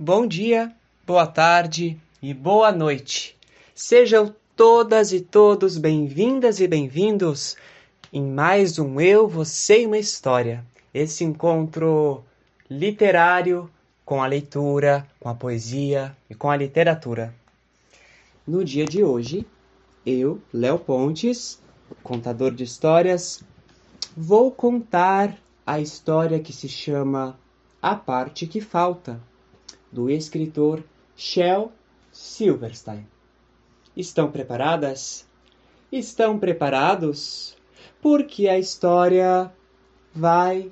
Bom dia, boa tarde e boa noite. Sejam todas e todos bem-vindas e bem-vindos em mais um Eu, Você e uma História. Esse encontro literário com a leitura, com a poesia e com a literatura. No dia de hoje, eu, Léo Pontes, contador de histórias, vou contar a história que se chama A Parte que Falta do escritor Shel Silverstein. Estão preparadas? Estão preparados? Porque a história vai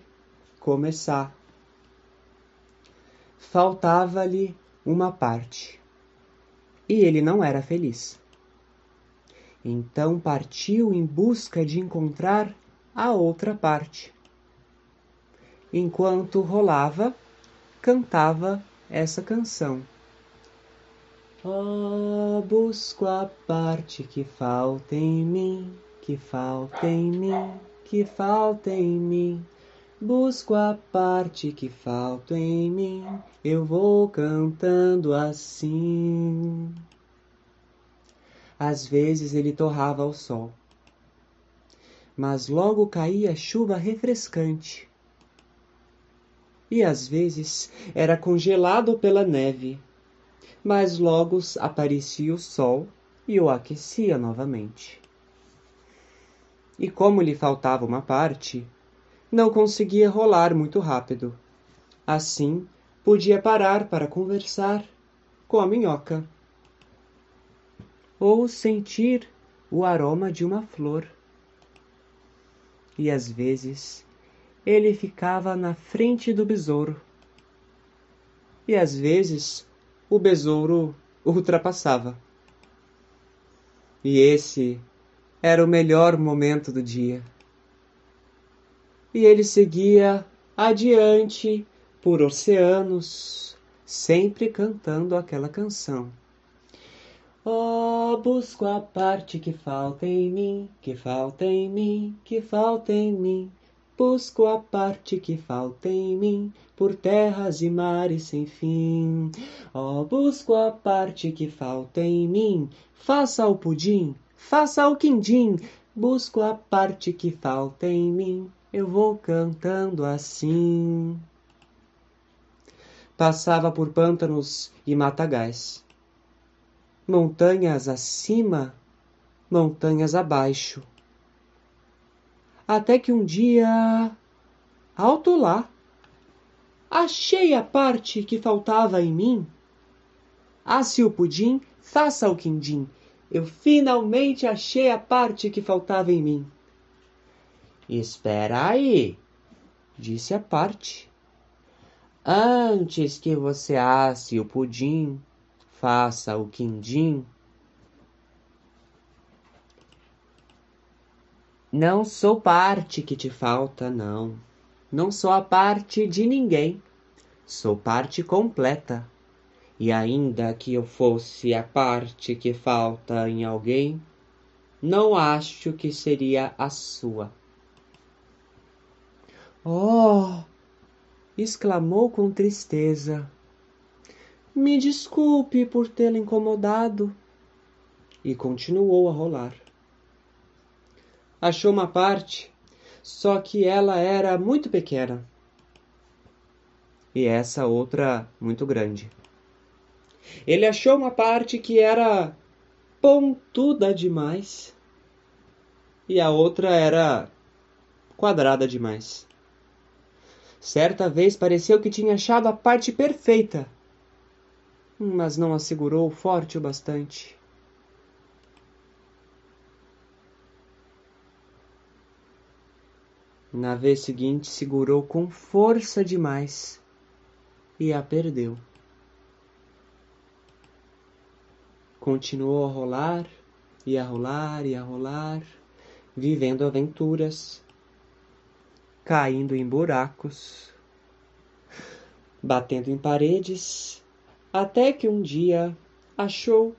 começar. Faltava-lhe uma parte e ele não era feliz. Então partiu em busca de encontrar a outra parte. Enquanto rolava, cantava essa canção. Oh, busco a parte que falta em mim, que falta em mim, que falta em mim. Busco a parte que falta em mim, eu vou cantando assim. Às vezes ele torrava ao sol, mas logo caía chuva refrescante e às vezes era congelado pela neve, mas logo aparecia o sol e o aquecia novamente. E como lhe faltava uma parte, não conseguia rolar muito rápido. Assim, podia parar para conversar com a minhoca ou sentir o aroma de uma flor. E às vezes ele ficava na frente do besouro. E às vezes o besouro o ultrapassava. E esse era o melhor momento do dia. E ele seguia adiante por oceanos, sempre cantando aquela canção. Oh, busco a parte que falta em mim, que falta em mim, que falta em mim. Busco a parte que falta em mim, por terras e mares sem fim. Oh, busco a parte que falta em mim, faça o pudim, faça o quindim. Busco a parte que falta em mim, eu vou cantando assim. Passava por pântanos e matagais, montanhas acima, montanhas abaixo até que um dia, alto lá, achei a parte que faltava em mim. Asse o pudim, faça o quindim. Eu finalmente achei a parte que faltava em mim. Espera aí, disse a parte. Antes que você asse o pudim, faça o quindim. Não sou parte que te falta, não. Não sou a parte de ninguém. Sou parte completa. E ainda que eu fosse a parte que falta em alguém, não acho que seria a sua. Oh! exclamou com tristeza. Me desculpe por tê-la incomodado. E continuou a rolar achou uma parte, só que ela era muito pequena. E essa outra muito grande. Ele achou uma parte que era pontuda demais e a outra era quadrada demais. Certa vez pareceu que tinha achado a parte perfeita, mas não a segurou forte o bastante. Na vez seguinte, segurou com força demais e a perdeu. Continuou a rolar e a rolar e a rolar, vivendo aventuras, caindo em buracos, batendo em paredes, até que um dia achou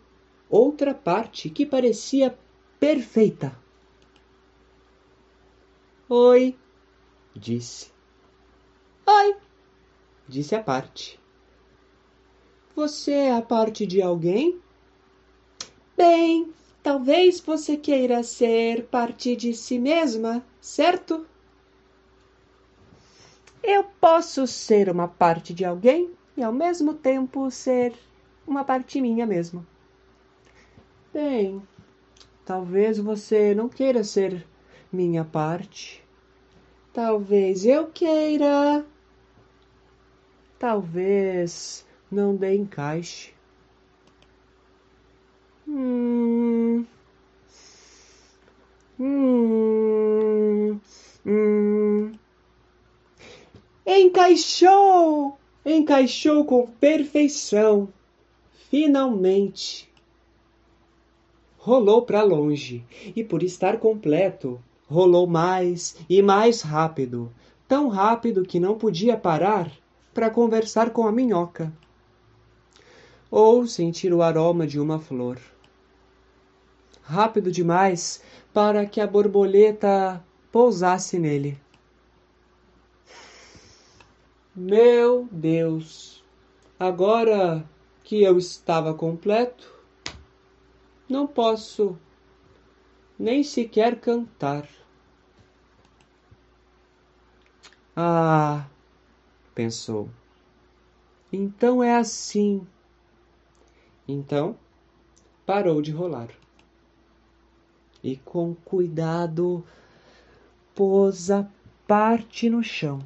outra parte que parecia perfeita. Oi, disse. Oi, disse a parte. Você é a parte de alguém? Bem, talvez você queira ser parte de si mesma, certo? Eu posso ser uma parte de alguém e ao mesmo tempo ser uma parte minha mesmo. Bem, talvez você não queira ser minha parte. Talvez eu queira. Talvez não dê encaixe. Hum. Hum. Hum. Encaixou! Encaixou com perfeição. Finalmente. Rolou para longe e, por estar completo, rolou mais e mais rápido, tão rápido que não podia parar para conversar com a minhoca ou sentir o aroma de uma flor. Rápido demais para que a borboleta pousasse nele. Meu Deus! Agora que eu estava completo, não posso nem sequer cantar. Ah, pensou. Então é assim então, parou de rolar. E com cuidado pôs a parte no chão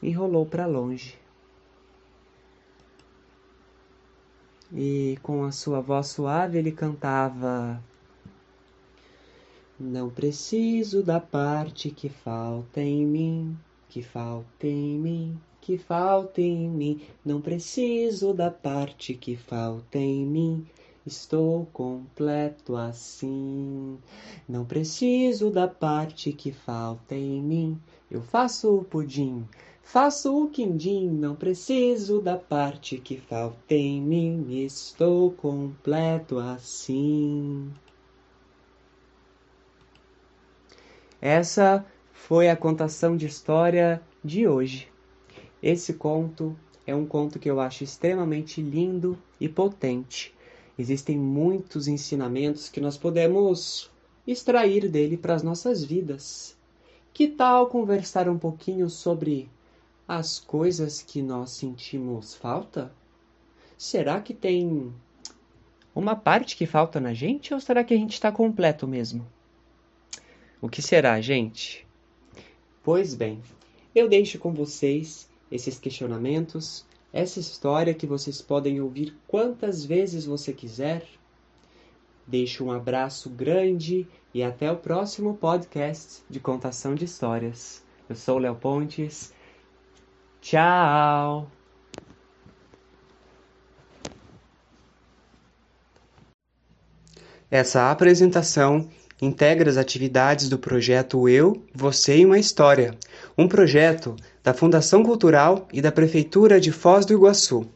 e rolou para longe. E com a sua voz suave ele cantava: Não preciso da parte que falta em mim, que falta em mim que falta em mim. Não preciso da parte que falta em mim. Estou completo assim. Não preciso da parte que falta em mim. Eu faço o pudim, faço o quindim. Não preciso da parte que falta em mim. Estou completo assim. Essa foi a contação de história de hoje. Esse conto é um conto que eu acho extremamente lindo e potente. Existem muitos ensinamentos que nós podemos extrair dele para as nossas vidas. Que tal conversar um pouquinho sobre as coisas que nós sentimos falta? Será que tem uma parte que falta na gente ou será que a gente está completo mesmo? O que será, gente? Pois bem, eu deixo com vocês esses questionamentos, essa história que vocês podem ouvir quantas vezes você quiser. Deixo um abraço grande e até o próximo podcast de contação de histórias. Eu sou Léo Pontes. Tchau! Essa apresentação integra as atividades do projeto Eu, Você e uma História, um projeto da Fundação Cultural e da Prefeitura de Foz do Iguaçu.